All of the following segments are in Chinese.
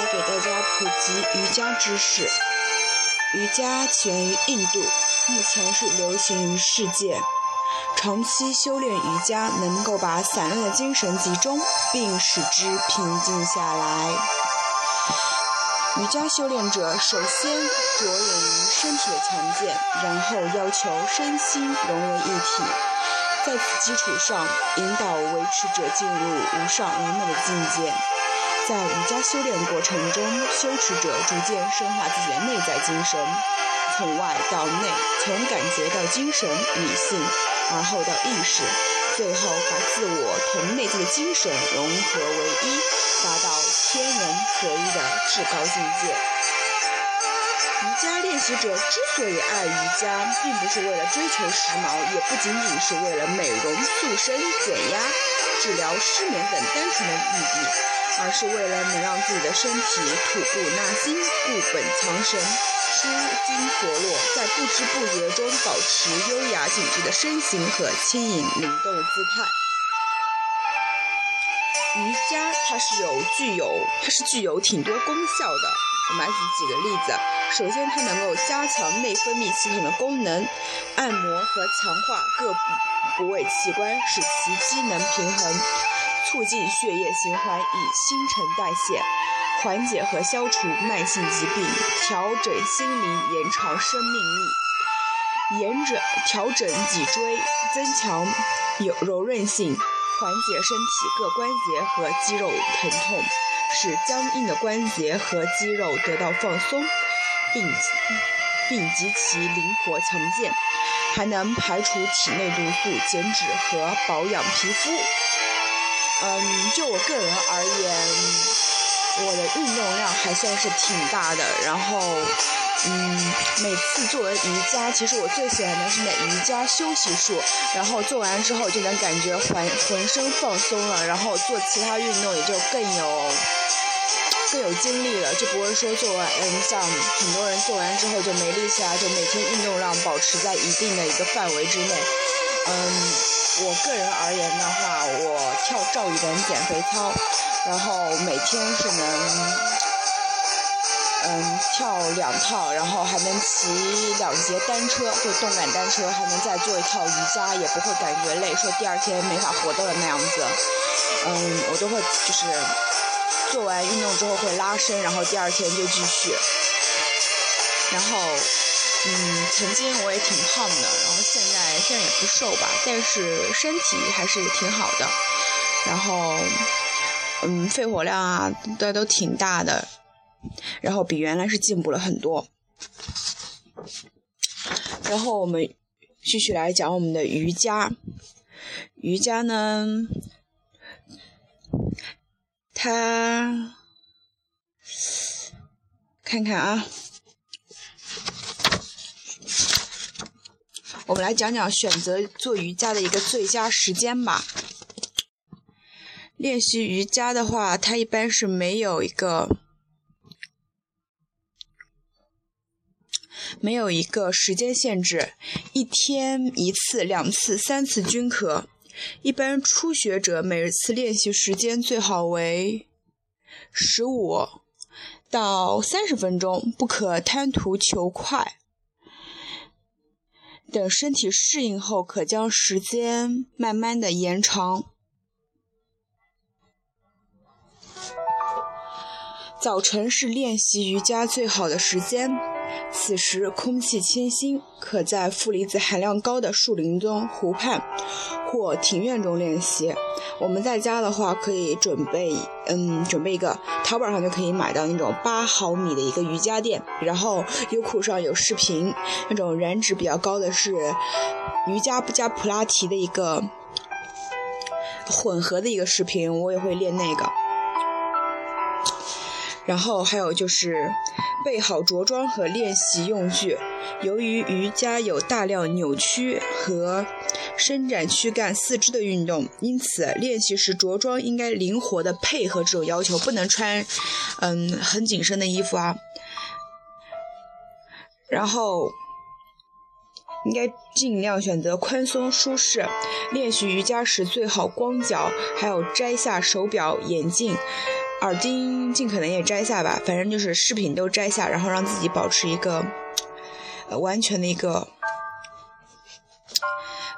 来给大家普及瑜伽知识。瑜伽起源于印度，目前是流行于世界。长期修炼瑜伽，能够把散乱的精神集中，并使之平静下来。瑜伽修炼者首先着眼于身体的强健，然后要求身心融为一体。在此基础上，引导维持者进入无上完美的境界。在瑜伽修炼过程中，修持者逐渐深化自己的内在精神，从外到内，从感觉到精神、理性，而后到意识，最后把自我同内在的精神融合为一，达到天人合一的至高境界。瑜伽练习者之所以爱瑜伽，并不是为了追求时髦，也不仅仅是为了美容、塑身、减压、治疗失眠等单纯的意义。而是为了能让自己的身体吐故纳新、固本藏神、舒筋活络，在不知不觉中保持优雅紧致的身形和轻盈灵动的姿态。瑜伽它是有具有它是具有挺多功效的。我们来举几个例子。首先，它能够加强内分泌系统的功能，按摩和强化各部部位器官，使其机能平衡。促进血液循环与新陈代谢，缓解和消除慢性疾病，调整心灵，延长生命力，延整调整脊椎，增强有柔韧性，缓解身体各关节和肌肉疼痛，使僵硬的关节和肌肉得到放松，并并极其灵活强健，还能排除体内毒素，减脂和保养皮肤。嗯，就我个人而言，我的运动量还算是挺大的。然后，嗯，每次做完瑜伽，其实我最喜欢的是那瑜伽休息术。然后做完之后就能感觉浑浑身放松了，然后做其他运动也就更有更有精力了，就不会说做完，嗯，像很多人做完之后就没力气啊，就每天运动量保持在一定的一个范围之内，嗯。我个人而言的话，我跳赵雨的减肥操，然后每天是能，嗯，跳两套，然后还能骑两节单车，或动感单车，还能再做一套瑜伽，也不会感觉累，说第二天没法活动的那样子。嗯，我都会就是做完运动之后会拉伸，然后第二天就继续，然后。嗯，曾经我也挺胖的，然后现在现在也不瘦吧，但是身体还是挺好的。然后，嗯，肺活量啊，都都挺大的，然后比原来是进步了很多。然后我们继续来讲我们的瑜伽。瑜伽呢，它看看啊。我们来讲讲选择做瑜伽的一个最佳时间吧。练习瑜伽的话，它一般是没有一个没有一个时间限制，一天一次、两次、三次均可。一般初学者每次练习时间最好为十五到三十分钟，不可贪图求快。等身体适应后，可将时间慢慢的延长。早晨是练习瑜伽最好的时间。此时空气清新，可在负离子含量高的树林中、湖畔或庭院中练习。我们在家的话，可以准备，嗯，准备一个淘宝上就可以买到那种八毫米的一个瑜伽垫，然后优酷上有视频，那种燃脂比较高的是瑜伽不加普拉提的一个混合的一个视频，我也会练那个。然后还有就是备好着装和练习用具。由于瑜伽有大量扭曲和伸展躯干、四肢的运动，因此练习时着装应该灵活的配合这种要求，不能穿嗯很紧身的衣服啊。然后应该尽量选择宽松舒适。练习瑜伽时最好光脚，还有摘下手表、眼镜。耳钉尽可能也摘下吧，反正就是饰品都摘下，然后让自己保持一个完全的一个，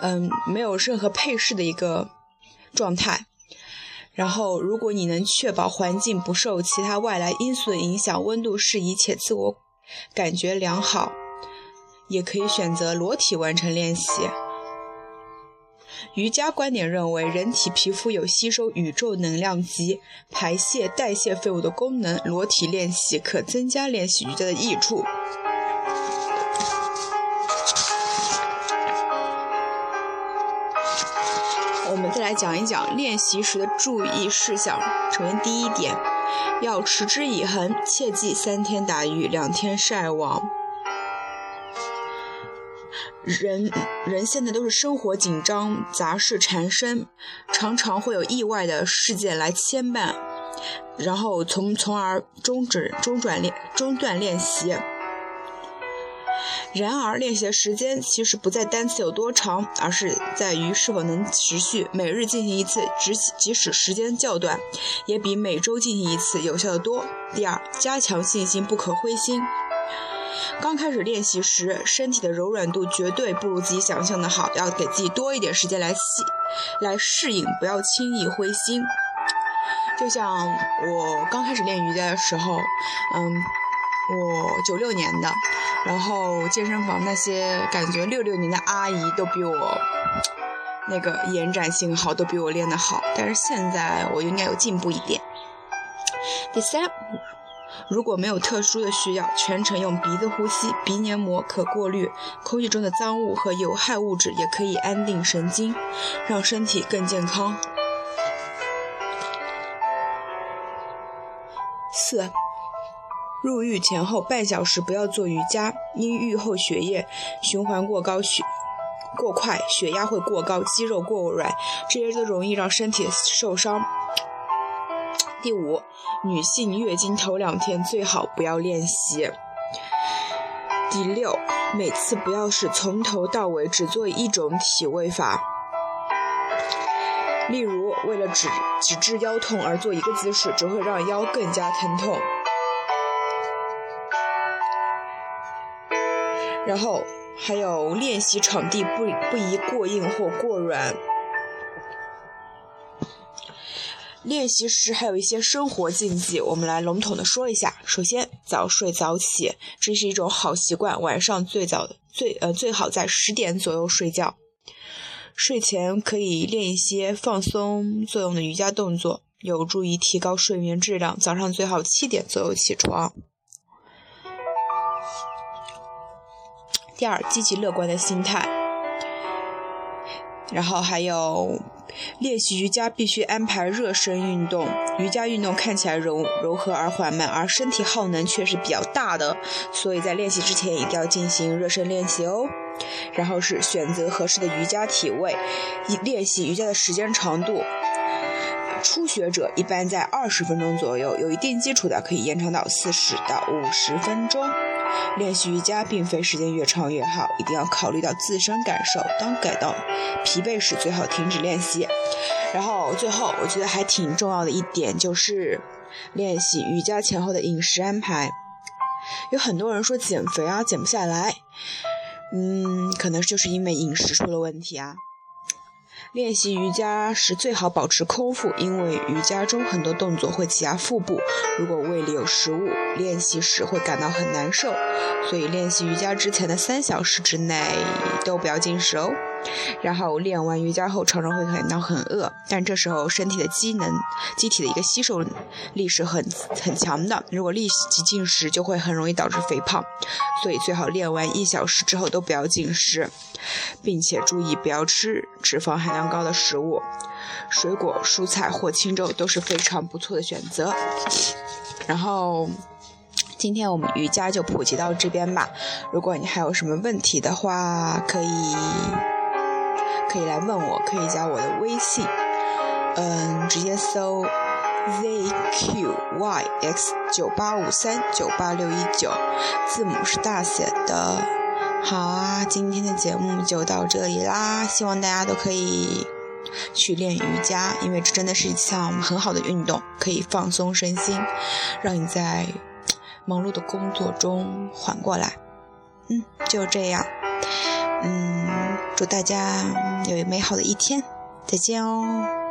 嗯，没有任何配饰的一个状态。然后，如果你能确保环境不受其他外来因素的影响，温度适宜且自我感觉良好，也可以选择裸体完成练习。瑜伽观点认为，人体皮肤有吸收宇宙能量及排泄代谢废物的功能，裸体练习可增加练习瑜伽的益处。我们再来讲一讲练习时的注意事项。首先，第一点，要持之以恒，切忌三天打鱼两天晒网。人人现在都是生活紧张，杂事缠身，常常会有意外的事件来牵绊，然后从从而终止中转练中断练习。然而，练习的时间其实不在单词有多长，而是在于是否能持续。每日进行一次，即即使时间较短，也比每周进行一次有效的多。第二，加强信心，不可灰心。刚开始练习时，身体的柔软度绝对不如自己想象的好，要给自己多一点时间来细来适应，不要轻易灰心。就像我刚开始练瑜伽的时候，嗯，我九六年的。然后健身房那些感觉六六年的阿姨都比我那个延展性好，都比我练得好。但是现在我应该有进步一点。第三，如果没有特殊的需要，全程用鼻子呼吸，鼻黏膜可过滤空气中的脏物和有害物质，也可以安定神经，让身体更健康。四。入浴前后半小时不要做瑜伽，因浴后血液循环过高、血过快，血压会过高，肌肉过软，这些都容易让身体受伤。第五，女性月经头两天最好不要练习。第六，每次不要是从头到尾只做一种体位法，例如为了止止治腰痛而做一个姿势，只会让腰更加疼痛。然后还有练习场地不不宜过硬或过软。练习时还有一些生活禁忌，我们来笼统的说一下。首先，早睡早起，这是一种好习惯。晚上最早最呃最好在十点左右睡觉。睡前可以练一些放松作用的瑜伽动作，有助于提高睡眠质量。早上最好七点左右起床。第二，积极乐观的心态。然后还有，练习瑜伽必须安排热身运动。瑜伽运动看起来柔柔和而缓慢，而身体耗能却是比较大的，所以在练习之前一定要进行热身练习哦。然后是选择合适的瑜伽体位，练习瑜伽的时间长度。初学者一般在二十分钟左右，有一定基础的可以延长到四十到五十分钟。练习瑜伽并非时间越长越好，一定要考虑到自身感受。当感到疲惫时，最好停止练习。然后最后，我觉得还挺重要的一点就是练习瑜伽前后的饮食安排。有很多人说减肥啊，减不下来，嗯，可能就是因为饮食出了问题啊。练习瑜伽时最好保持空腹，因为瑜伽中很多动作会挤压腹部。如果胃里有食物，练习时会感到很难受。所以练习瑜伽之前的三小时之内都不要进食哦。然后练完瑜伽后，常常会感到很饿，但这时候身体的机能、机体的一个吸收力是很很强的。如果立即进食，就会很容易导致肥胖。所以最好练完一小时之后都不要进食，并且注意不要吃脂肪含量高的食物，水果、蔬菜或清粥都是非常不错的选择。然后。今天我们瑜伽就普及到这边吧。如果你还有什么问题的话，可以可以来问我可以加我的微信。嗯直接搜 zqyx 九八五三九八六一九字母是大写的。好啊今天的节目就到这里啦希望大家都可以去练瑜伽因为这真的是一项很好的运动可以放松身心让你在忙碌的工作中缓过来。嗯就这样。嗯祝大家有美好的一天再见哦。